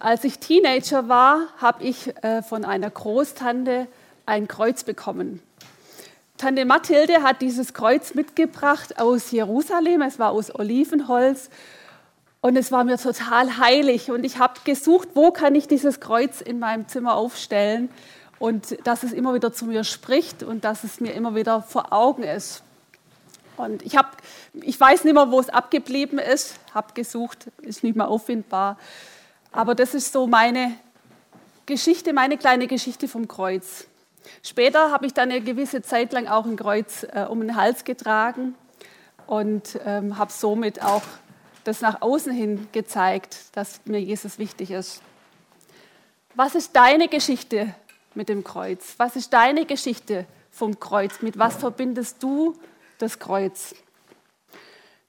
Als ich Teenager war, habe ich äh, von einer Großtante ein Kreuz bekommen. Tante Mathilde hat dieses Kreuz mitgebracht aus Jerusalem. Es war aus Olivenholz und es war mir total heilig. Und ich habe gesucht, wo kann ich dieses Kreuz in meinem Zimmer aufstellen und dass es immer wieder zu mir spricht und dass es mir immer wieder vor Augen ist. Und ich, hab, ich weiß nicht mehr, wo es abgeblieben ist, habe gesucht, ist nicht mehr auffindbar. Aber das ist so meine Geschichte, meine kleine Geschichte vom Kreuz. Später habe ich dann eine gewisse Zeit lang auch ein Kreuz äh, um den Hals getragen und ähm, habe somit auch das nach außen hin gezeigt, dass mir Jesus wichtig ist. Was ist deine Geschichte mit dem Kreuz? Was ist deine Geschichte vom Kreuz? Mit was verbindest du das Kreuz?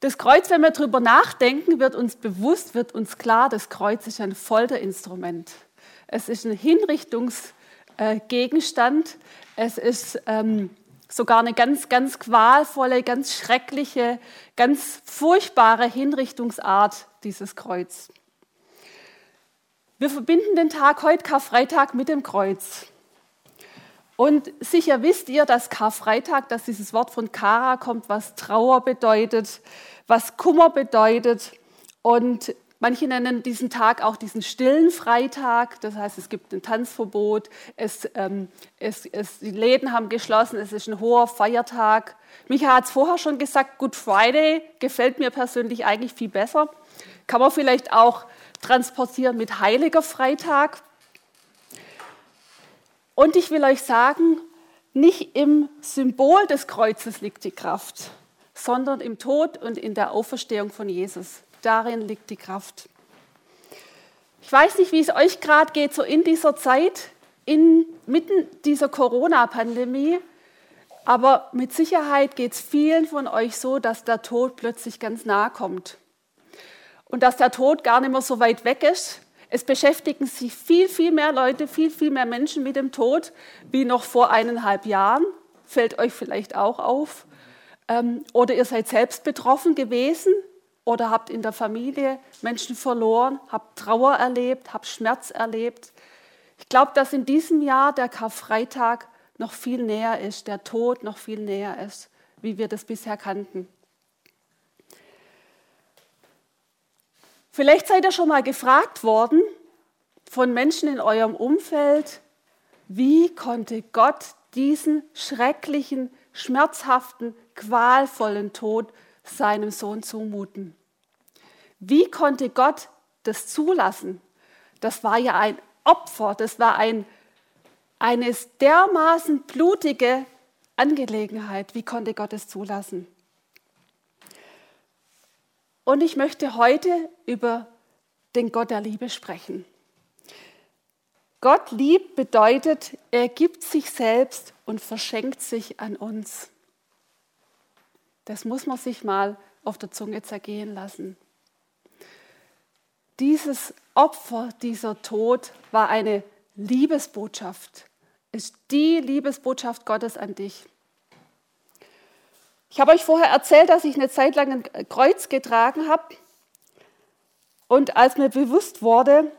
Das Kreuz, wenn wir darüber nachdenken, wird uns bewusst, wird uns klar, das Kreuz ist ein Folterinstrument. Es ist ein Hinrichtungsgegenstand. Es ist ähm, sogar eine ganz, ganz qualvolle, ganz schreckliche, ganz furchtbare Hinrichtungsart, dieses Kreuz. Wir verbinden den Tag heute, Karfreitag, mit dem Kreuz. Und sicher wisst ihr, dass Karfreitag, dass dieses Wort von Kara kommt, was Trauer bedeutet, was Kummer bedeutet. Und manche nennen diesen Tag auch diesen stillen Freitag. Das heißt, es gibt ein Tanzverbot, es, ähm, es, es, die Läden haben geschlossen, es ist ein hoher Feiertag. Micha hat es vorher schon gesagt, Good Friday gefällt mir persönlich eigentlich viel besser. Kann man vielleicht auch transportieren mit Heiliger Freitag. Und ich will euch sagen, nicht im Symbol des Kreuzes liegt die Kraft, sondern im Tod und in der Auferstehung von Jesus. Darin liegt die Kraft. Ich weiß nicht, wie es euch gerade geht, so in dieser Zeit, inmitten dieser Corona-Pandemie, aber mit Sicherheit geht es vielen von euch so, dass der Tod plötzlich ganz nahe kommt. Und dass der Tod gar nicht mehr so weit weg ist, es beschäftigen sich viel, viel mehr Leute, viel, viel mehr Menschen mit dem Tod wie noch vor eineinhalb Jahren. Fällt euch vielleicht auch auf. Ähm, oder ihr seid selbst betroffen gewesen oder habt in der Familie Menschen verloren, habt Trauer erlebt, habt Schmerz erlebt. Ich glaube, dass in diesem Jahr der Karfreitag noch viel näher ist, der Tod noch viel näher ist, wie wir das bisher kannten. Vielleicht seid ihr schon mal gefragt worden von Menschen in eurem Umfeld, wie konnte Gott diesen schrecklichen, schmerzhaften, qualvollen Tod seinem Sohn zumuten? Wie konnte Gott das zulassen? Das war ja ein Opfer, das war ein, eine dermaßen blutige Angelegenheit. Wie konnte Gott es zulassen? Und ich möchte heute über den Gott der Liebe sprechen. Gott liebt bedeutet, er gibt sich selbst und verschenkt sich an uns. Das muss man sich mal auf der Zunge zergehen lassen. Dieses Opfer, dieser Tod war eine Liebesbotschaft, ist die Liebesbotschaft Gottes an dich. Ich habe euch vorher erzählt, dass ich eine Zeit lang ein Kreuz getragen habe. Und als mir bewusst wurde,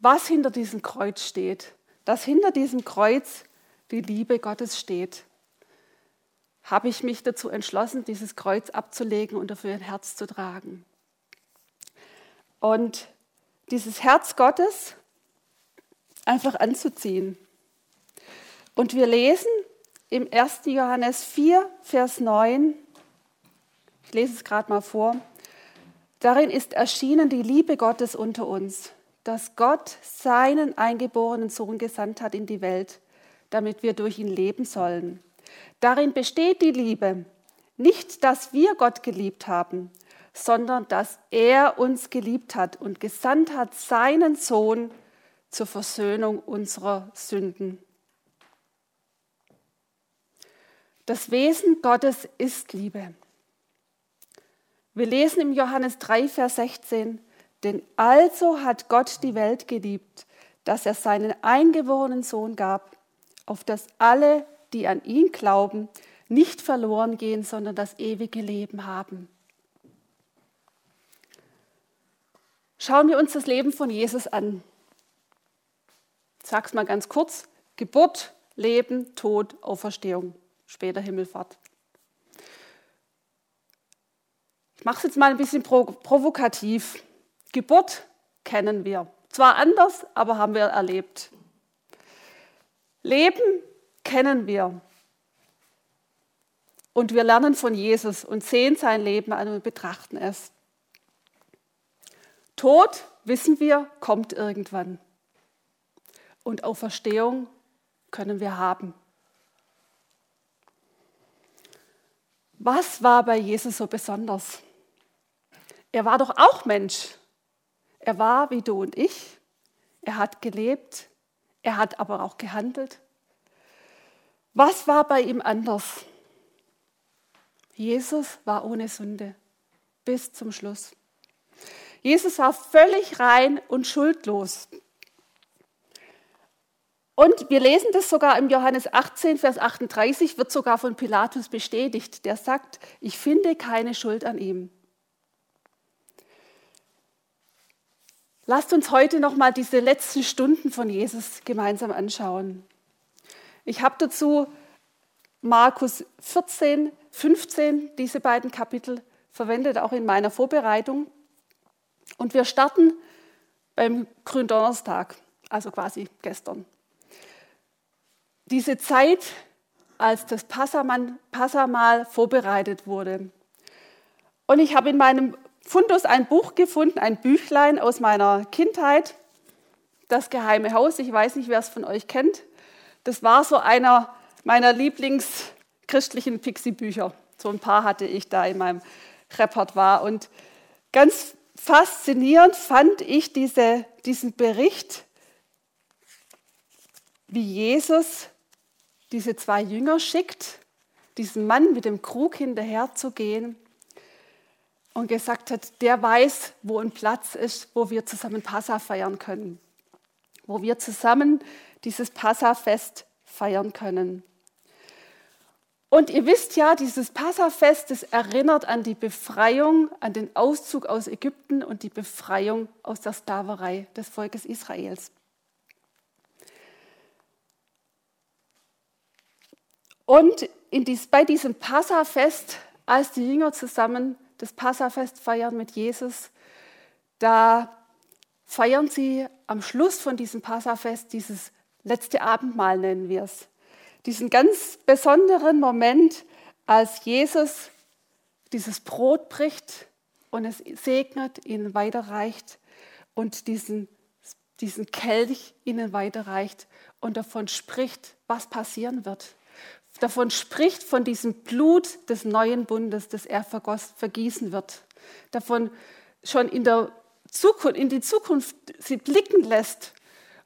was hinter diesem Kreuz steht, dass hinter diesem Kreuz die Liebe Gottes steht, habe ich mich dazu entschlossen, dieses Kreuz abzulegen und dafür ein Herz zu tragen. Und dieses Herz Gottes einfach anzuziehen. Und wir lesen im 1. Johannes 4, Vers 9, ich lese es gerade mal vor, darin ist erschienen die Liebe Gottes unter uns, dass Gott seinen eingeborenen Sohn gesandt hat in die Welt, damit wir durch ihn leben sollen. Darin besteht die Liebe, nicht, dass wir Gott geliebt haben, sondern dass er uns geliebt hat und gesandt hat seinen Sohn zur Versöhnung unserer Sünden. Das Wesen Gottes ist Liebe. Wir lesen im Johannes 3, Vers 16, denn also hat Gott die Welt geliebt, dass er seinen eingeborenen Sohn gab, auf dass alle, die an ihn glauben, nicht verloren gehen, sondern das ewige Leben haben. Schauen wir uns das Leben von Jesus an. Ich sag's mal ganz kurz: Geburt, Leben, Tod, Auferstehung, später Himmelfahrt. Ich mache es jetzt mal ein bisschen provokativ. Geburt kennen wir. Zwar anders, aber haben wir erlebt. Leben kennen wir. Und wir lernen von Jesus und sehen sein Leben an und betrachten es. Tod, wissen wir, kommt irgendwann. Und Auferstehung können wir haben. Was war bei Jesus so besonders? Er war doch auch Mensch. Er war wie du und ich. Er hat gelebt. Er hat aber auch gehandelt. Was war bei ihm anders? Jesus war ohne Sünde bis zum Schluss. Jesus war völlig rein und schuldlos. Und wir lesen das sogar im Johannes 18, Vers 38, wird sogar von Pilatus bestätigt. Der sagt, ich finde keine Schuld an ihm. Lasst uns heute noch mal diese letzten Stunden von Jesus gemeinsam anschauen. Ich habe dazu Markus 14, 15, diese beiden Kapitel verwendet, auch in meiner Vorbereitung. Und wir starten beim Gründonnerstag, also quasi gestern. Diese Zeit, als das Passamal vorbereitet wurde. Und ich habe in meinem Fundus ein Buch gefunden, ein Büchlein aus meiner Kindheit, Das geheime Haus. Ich weiß nicht, wer es von euch kennt. Das war so einer meiner Lieblingschristlichen Pixie-Bücher. So ein paar hatte ich da in meinem Repertoire. Und ganz faszinierend fand ich diese, diesen Bericht, wie Jesus diese zwei Jünger schickt, diesen Mann mit dem Krug hinterher zu gehen und gesagt hat, der weiß, wo ein Platz ist, wo wir zusammen Passa feiern können, wo wir zusammen dieses Passafest feiern können. Und ihr wisst ja, dieses Passafest, das erinnert an die Befreiung, an den Auszug aus Ägypten und die Befreiung aus der Sklaverei des Volkes Israels. Und dies, bei diesem Passafest, als die Jünger zusammen das Passafest feiern mit Jesus, da feiern sie am Schluss von diesem Passafest dieses letzte Abendmahl, nennen wir es. Diesen ganz besonderen Moment, als Jesus dieses Brot bricht und es segnet, ihnen weiterreicht und diesen, diesen Kelch ihnen weiterreicht und davon spricht, was passieren wird davon spricht, von diesem Blut des neuen Bundes, das er vergießen wird. Davon schon in, der Zukunft, in die Zukunft sie blicken lässt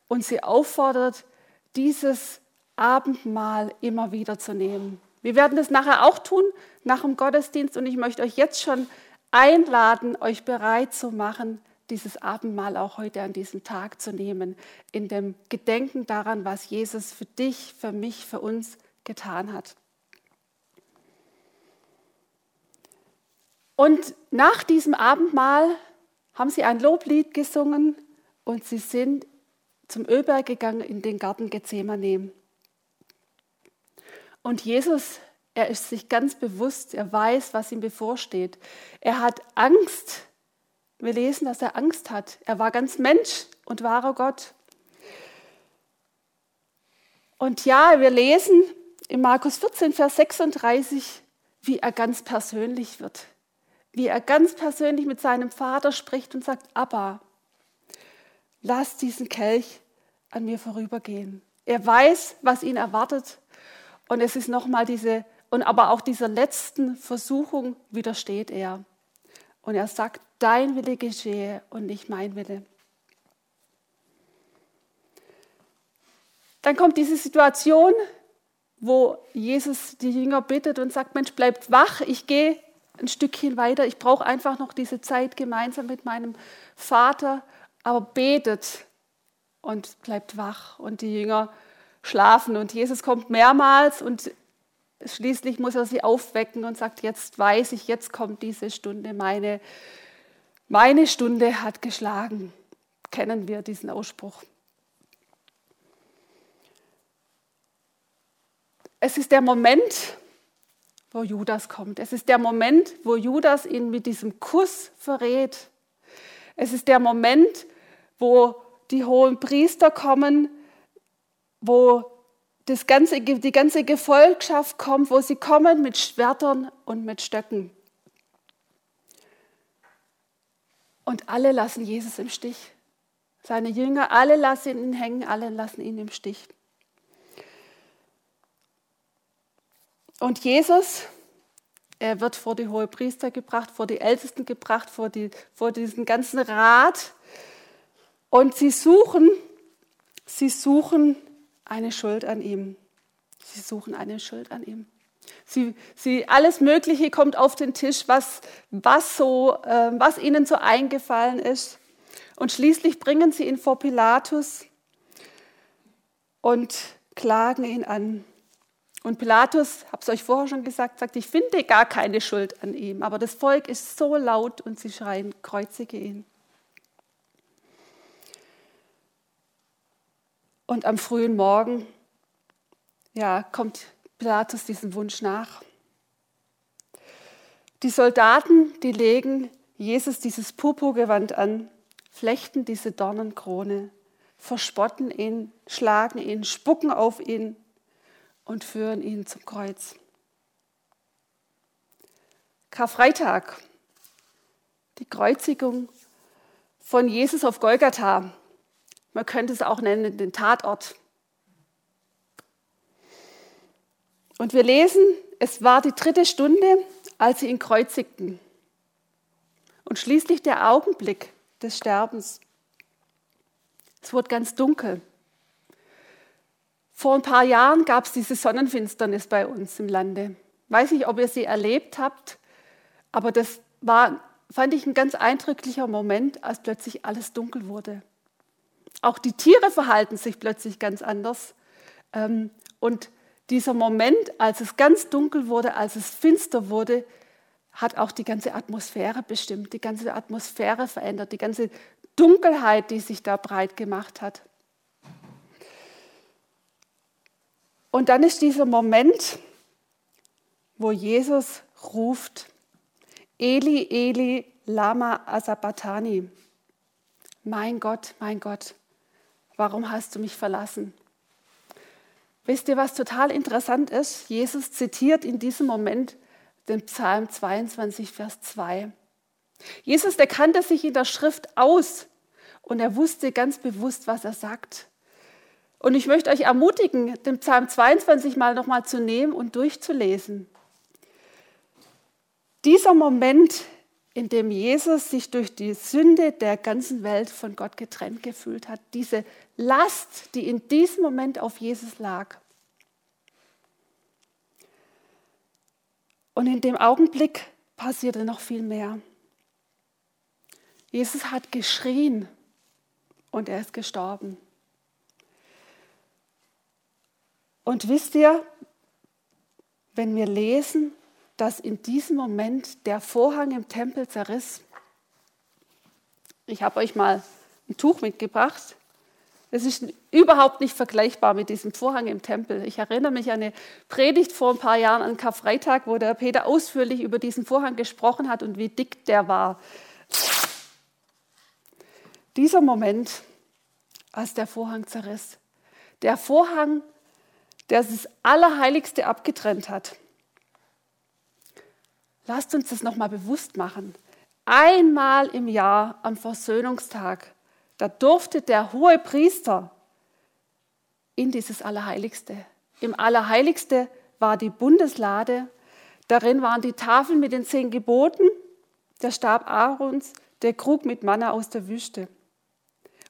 und sie auffordert, dieses Abendmahl immer wieder zu nehmen. Wir werden das nachher auch tun, nach dem Gottesdienst. Und ich möchte euch jetzt schon einladen, euch bereit zu machen, dieses Abendmahl auch heute an diesem Tag zu nehmen, in dem Gedenken daran, was Jesus für dich, für mich, für uns getan hat. Und nach diesem Abendmahl haben sie ein Loblied gesungen und sie sind zum Ölberg gegangen in den Garten Gethsemane. Und Jesus, er ist sich ganz bewusst, er weiß, was ihm bevorsteht. Er hat Angst. Wir lesen, dass er Angst hat. Er war ganz Mensch und wahrer Gott. Und ja, wir lesen, in Markus 14, Vers 36, wie er ganz persönlich wird. Wie er ganz persönlich mit seinem Vater spricht und sagt, Abba, lass diesen Kelch an mir vorübergehen. Er weiß, was ihn erwartet. Und es ist nochmal diese, und aber auch dieser letzten Versuchung widersteht er. Und er sagt, dein Wille geschehe und nicht mein Wille. Dann kommt diese Situation, wo Jesus die Jünger bittet und sagt, Mensch, bleibt wach, ich gehe ein Stückchen weiter, ich brauche einfach noch diese Zeit gemeinsam mit meinem Vater, aber betet und bleibt wach. Und die Jünger schlafen und Jesus kommt mehrmals und schließlich muss er sie aufwecken und sagt, jetzt weiß ich, jetzt kommt diese Stunde, meine, Meine Stunde hat geschlagen. Kennen wir diesen Ausspruch? Es ist der Moment, wo Judas kommt. Es ist der Moment, wo Judas ihn mit diesem Kuss verrät. Es ist der Moment, wo die hohen Priester kommen, wo das ganze, die ganze Gefolgschaft kommt, wo sie kommen mit Schwertern und mit Stöcken. Und alle lassen Jesus im Stich. Seine Jünger, alle lassen ihn hängen, alle lassen ihn im Stich. Und Jesus, er wird vor die hohe Priester gebracht, vor die Ältesten gebracht, vor, die, vor diesen ganzen Rat. Und sie suchen, sie suchen eine Schuld an ihm. Sie suchen eine Schuld an ihm. Sie, sie, alles Mögliche kommt auf den Tisch, was, was, so, äh, was ihnen so eingefallen ist. Und schließlich bringen sie ihn vor Pilatus und klagen ihn an. Und Pilatus, habe es euch vorher schon gesagt, sagt, ich finde gar keine Schuld an ihm. Aber das Volk ist so laut und sie schreien, kreuzige ihn. Und am frühen Morgen, ja, kommt Pilatus diesem Wunsch nach. Die Soldaten, die legen Jesus dieses Purpurgewand an, flechten diese Dornenkrone, verspotten ihn, schlagen ihn, spucken auf ihn und führen ihn zum Kreuz. Karfreitag, die Kreuzigung von Jesus auf Golgatha. Man könnte es auch nennen, den Tatort. Und wir lesen, es war die dritte Stunde, als sie ihn kreuzigten. Und schließlich der Augenblick des Sterbens. Es wurde ganz dunkel. Vor ein paar Jahren gab es diese Sonnenfinsternis bei uns im Lande. Weiß nicht, ob ihr sie erlebt habt, aber das war, fand ich, ein ganz eindrücklicher Moment, als plötzlich alles dunkel wurde. Auch die Tiere verhalten sich plötzlich ganz anders. Ähm, und dieser Moment, als es ganz dunkel wurde, als es finster wurde, hat auch die ganze Atmosphäre bestimmt, die ganze Atmosphäre verändert, die ganze Dunkelheit, die sich da breit gemacht hat. Und dann ist dieser Moment, wo Jesus ruft, Eli, Eli, lama asabatani. Mein Gott, mein Gott, warum hast du mich verlassen? Wisst ihr, was total interessant ist? Jesus zitiert in diesem Moment den Psalm 22, Vers 2. Jesus, der kannte sich in der Schrift aus und er wusste ganz bewusst, was er sagt. Und ich möchte euch ermutigen, den Psalm 22 mal nochmal zu nehmen und durchzulesen. Dieser Moment, in dem Jesus sich durch die Sünde der ganzen Welt von Gott getrennt gefühlt hat, diese Last, die in diesem Moment auf Jesus lag. Und in dem Augenblick passierte noch viel mehr. Jesus hat geschrien und er ist gestorben. Und wisst ihr, wenn wir lesen, dass in diesem Moment der Vorhang im Tempel zerriss, ich habe euch mal ein Tuch mitgebracht. Es ist überhaupt nicht vergleichbar mit diesem Vorhang im Tempel. Ich erinnere mich an eine Predigt vor ein paar Jahren an Karfreitag, wo der Peter ausführlich über diesen Vorhang gesprochen hat und wie dick der war. Dieser Moment, als der Vorhang zerriss. Der Vorhang der das Allerheiligste abgetrennt hat. Lasst uns das nochmal bewusst machen. Einmal im Jahr am Versöhnungstag, da durfte der hohe Priester in dieses Allerheiligste. Im Allerheiligste war die Bundeslade, darin waren die Tafeln mit den zehn Geboten, der Stab Aarons, der Krug mit Manna aus der Wüste.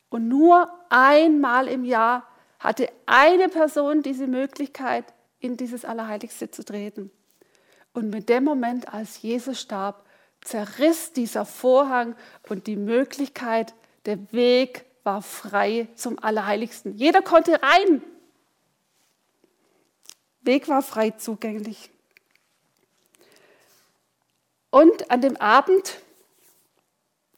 Und nur einmal im Jahr hatte eine Person diese Möglichkeit, in dieses Allerheiligste zu treten. Und mit dem Moment, als Jesus starb, zerriss dieser Vorhang und die Möglichkeit, der Weg war frei zum Allerheiligsten. Jeder konnte rein. Weg war frei zugänglich. Und an dem Abend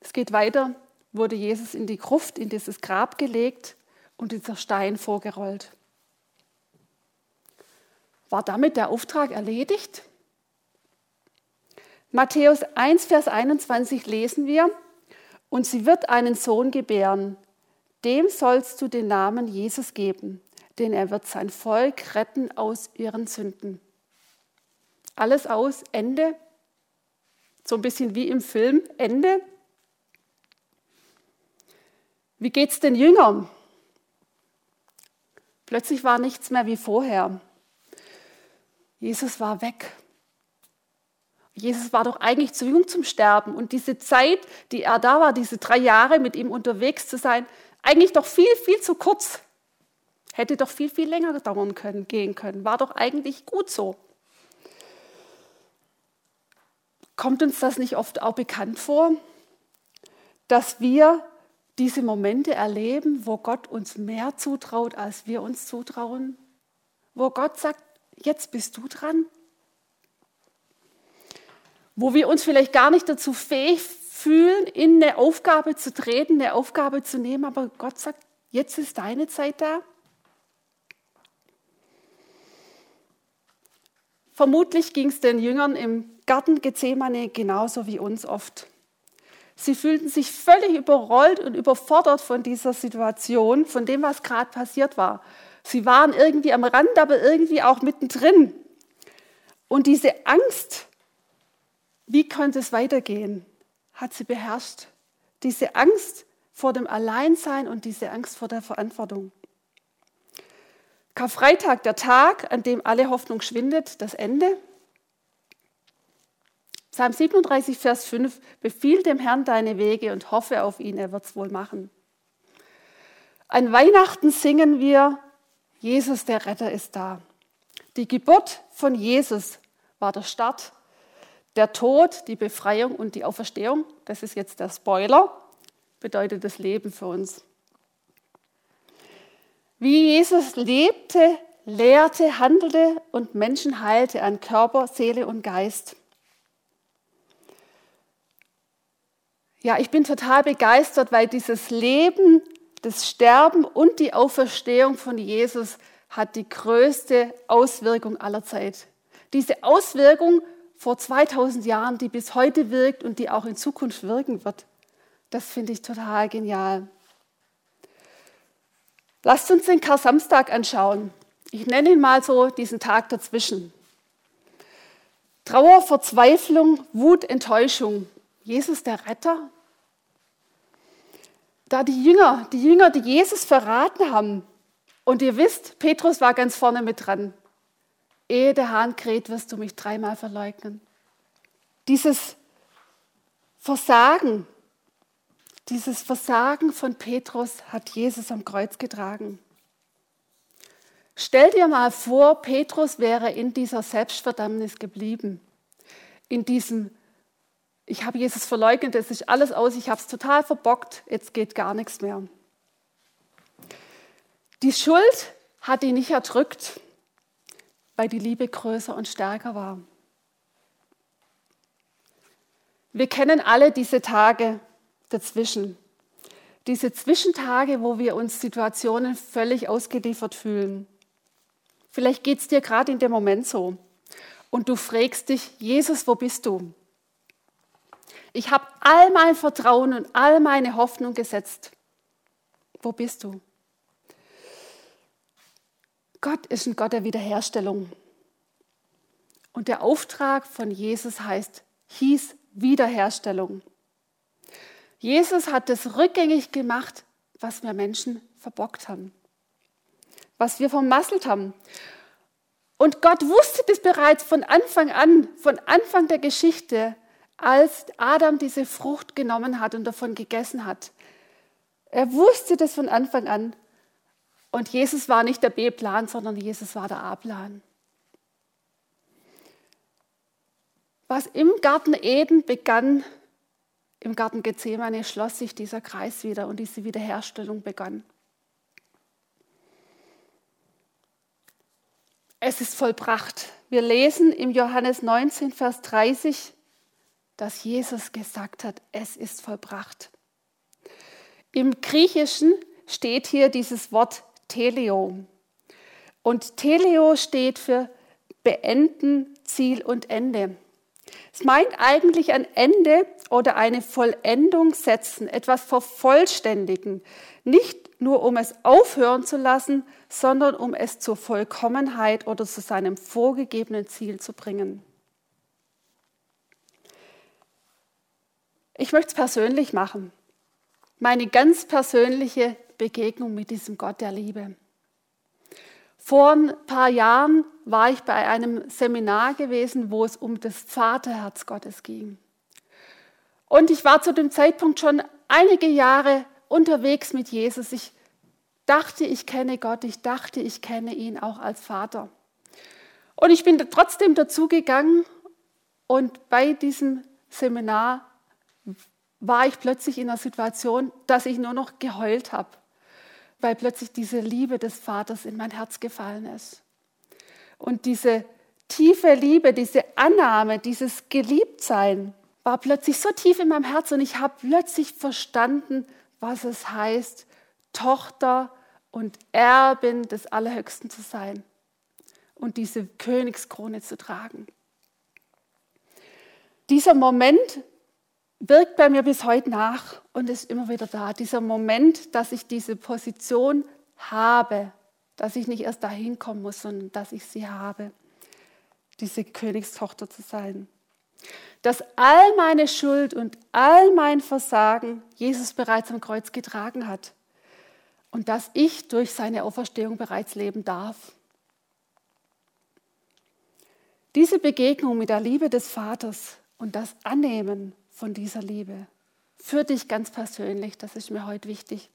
Es geht weiter, wurde Jesus in die Gruft, in dieses Grab gelegt und dieser Stein vorgerollt. War damit der Auftrag erledigt? Matthäus 1, Vers 21 lesen wir, und sie wird einen Sohn gebären. Dem sollst du den Namen Jesus geben, denn er wird sein Volk retten aus ihren Sünden. Alles aus, Ende. So ein bisschen wie im Film, Ende. Wie geht es den Jüngern? Plötzlich war nichts mehr wie vorher. Jesus war weg. Jesus war doch eigentlich zu jung zum Sterben. Und diese Zeit, die er da war, diese drei Jahre mit ihm unterwegs zu sein, eigentlich doch viel, viel zu kurz. Hätte doch viel, viel länger dauern können, gehen können. War doch eigentlich gut so. Kommt uns das nicht oft auch bekannt vor, dass wir diese Momente erleben, wo Gott uns mehr zutraut, als wir uns zutrauen? Wo Gott sagt, jetzt bist du dran? Wo wir uns vielleicht gar nicht dazu fähig fühlen, in eine Aufgabe zu treten, eine Aufgabe zu nehmen, aber Gott sagt, jetzt ist deine Zeit da. Vermutlich ging es den Jüngern im Garten Gethsemane genauso wie uns oft. Sie fühlten sich völlig überrollt und überfordert von dieser Situation, von dem, was gerade passiert war. Sie waren irgendwie am Rand, aber irgendwie auch mittendrin. Und diese Angst, wie könnte es weitergehen, hat sie beherrscht. Diese Angst vor dem Alleinsein und diese Angst vor der Verantwortung. Karfreitag, der Tag, an dem alle Hoffnung schwindet, das Ende. Psalm 37, Vers 5, befiehl dem Herrn deine Wege und hoffe auf ihn, er wird es wohl machen. An Weihnachten singen wir, Jesus der Retter ist da. Die Geburt von Jesus war der Start, der Tod, die Befreiung und die Auferstehung, das ist jetzt der Spoiler, bedeutet das Leben für uns. Wie Jesus lebte, lehrte, handelte und Menschen heilte an Körper, Seele und Geist. Ja, ich bin total begeistert, weil dieses Leben, das Sterben und die Auferstehung von Jesus hat die größte Auswirkung aller Zeit. Diese Auswirkung vor 2000 Jahren, die bis heute wirkt und die auch in Zukunft wirken wird, das finde ich total genial. Lasst uns den Kar-Samstag anschauen. Ich nenne ihn mal so diesen Tag dazwischen. Trauer, Verzweiflung, Wut, Enttäuschung. Jesus der Retter? Da die Jünger, die Jünger, die Jesus verraten haben, und ihr wisst, Petrus war ganz vorne mit dran. Ehe der Hahn kräht, wirst du mich dreimal verleugnen. Dieses Versagen, dieses Versagen von Petrus hat Jesus am Kreuz getragen. Stell dir mal vor, Petrus wäre in dieser Selbstverdammnis geblieben, in diesem, ich habe Jesus verleugnet, es ist alles aus, ich habe es total verbockt, jetzt geht gar nichts mehr. Die Schuld hat ihn nicht erdrückt, weil die Liebe größer und stärker war. Wir kennen alle diese Tage, dazwischen. Diese Zwischentage, wo wir uns Situationen völlig ausgeliefert fühlen. Vielleicht geht es dir gerade in dem Moment so. Und du fragst dich, Jesus, wo bist du? Ich habe all mein Vertrauen und all meine Hoffnung gesetzt. Wo bist du? Gott ist ein Gott der Wiederherstellung. Und der Auftrag von Jesus heißt, hieß Wiederherstellung. Jesus hat das rückgängig gemacht, was wir Menschen verbockt haben, was wir vermasselt haben. Und Gott wusste das bereits von Anfang an, von Anfang der Geschichte, als Adam diese Frucht genommen hat und davon gegessen hat. Er wusste das von Anfang an. Und Jesus war nicht der B-Plan, sondern Jesus war der A-Plan. Was im Garten Eden begann, im Garten Gethsemane schloss sich dieser Kreis wieder und diese Wiederherstellung begann. Es ist vollbracht. Wir lesen im Johannes 19, Vers 30, dass Jesus gesagt hat, es ist vollbracht. Im Griechischen steht hier dieses Wort Teleo. Und Teleo steht für beenden, Ziel und Ende. Es meint eigentlich ein Ende oder eine Vollendung setzen, etwas vervollständigen, nicht nur um es aufhören zu lassen, sondern um es zur Vollkommenheit oder zu seinem vorgegebenen Ziel zu bringen. Ich möchte es persönlich machen. Meine ganz persönliche Begegnung mit diesem Gott der Liebe. Vor ein paar Jahren war ich bei einem Seminar gewesen, wo es um das Vaterherz Gottes ging. Und ich war zu dem Zeitpunkt schon einige Jahre unterwegs mit Jesus. Ich dachte, ich kenne Gott, ich dachte, ich kenne ihn auch als Vater. Und ich bin trotzdem dazugegangen und bei diesem Seminar war ich plötzlich in einer Situation, dass ich nur noch geheult habe, weil plötzlich diese Liebe des Vaters in mein Herz gefallen ist. Und diese tiefe Liebe, diese Annahme, dieses Geliebtsein war plötzlich so tief in meinem Herz und ich habe plötzlich verstanden, was es heißt, Tochter und Erbin des Allerhöchsten zu sein und diese Königskrone zu tragen. Dieser Moment wirkt bei mir bis heute nach und ist immer wieder da. Dieser Moment, dass ich diese Position habe, dass ich nicht erst dahin kommen muss, sondern dass ich sie habe, diese Königstochter zu sein. Dass all meine Schuld und all mein Versagen Jesus bereits am Kreuz getragen hat und dass ich durch seine Auferstehung bereits leben darf. Diese Begegnung mit der Liebe des Vaters und das Annehmen von dieser Liebe. Für dich ganz persönlich, das ist mir heute wichtig.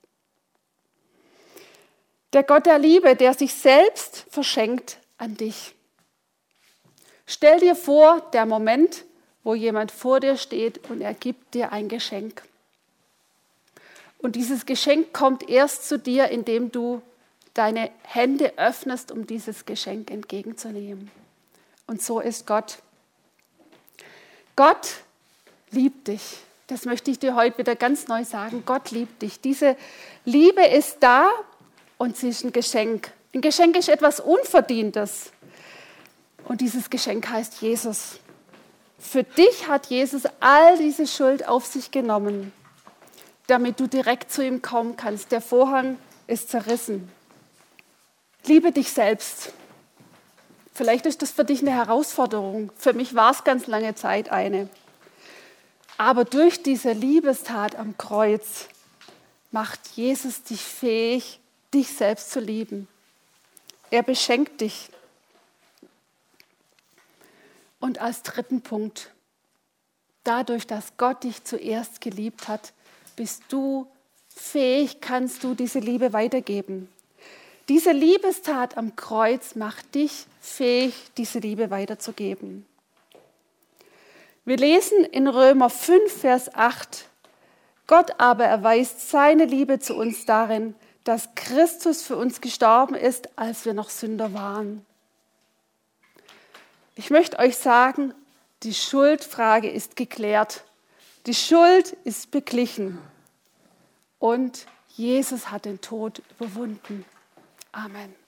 Der Gott der Liebe, der sich selbst verschenkt an dich. Stell dir vor, der Moment, wo jemand vor dir steht und er gibt dir ein Geschenk. Und dieses Geschenk kommt erst zu dir, indem du deine Hände öffnest, um dieses Geschenk entgegenzunehmen. Und so ist Gott. Gott liebt dich. Das möchte ich dir heute wieder ganz neu sagen. Gott liebt dich. Diese Liebe ist da und sie ist ein Geschenk. Ein Geschenk ist etwas Unverdientes. Und dieses Geschenk heißt Jesus. Für dich hat Jesus all diese Schuld auf sich genommen, damit du direkt zu ihm kommen kannst. Der Vorhang ist zerrissen. Liebe dich selbst. Vielleicht ist das für dich eine Herausforderung. Für mich war es ganz lange Zeit eine. Aber durch diese Liebestat am Kreuz macht Jesus dich fähig, dich selbst zu lieben. Er beschenkt dich. Und als dritten Punkt, dadurch, dass Gott dich zuerst geliebt hat, bist du fähig, kannst du diese Liebe weitergeben. Diese Liebestat am Kreuz macht dich fähig, diese Liebe weiterzugeben. Wir lesen in Römer 5, Vers 8, Gott aber erweist seine Liebe zu uns darin, dass Christus für uns gestorben ist, als wir noch Sünder waren. Ich möchte euch sagen, die Schuldfrage ist geklärt. Die Schuld ist beglichen. Und Jesus hat den Tod überwunden. Amen.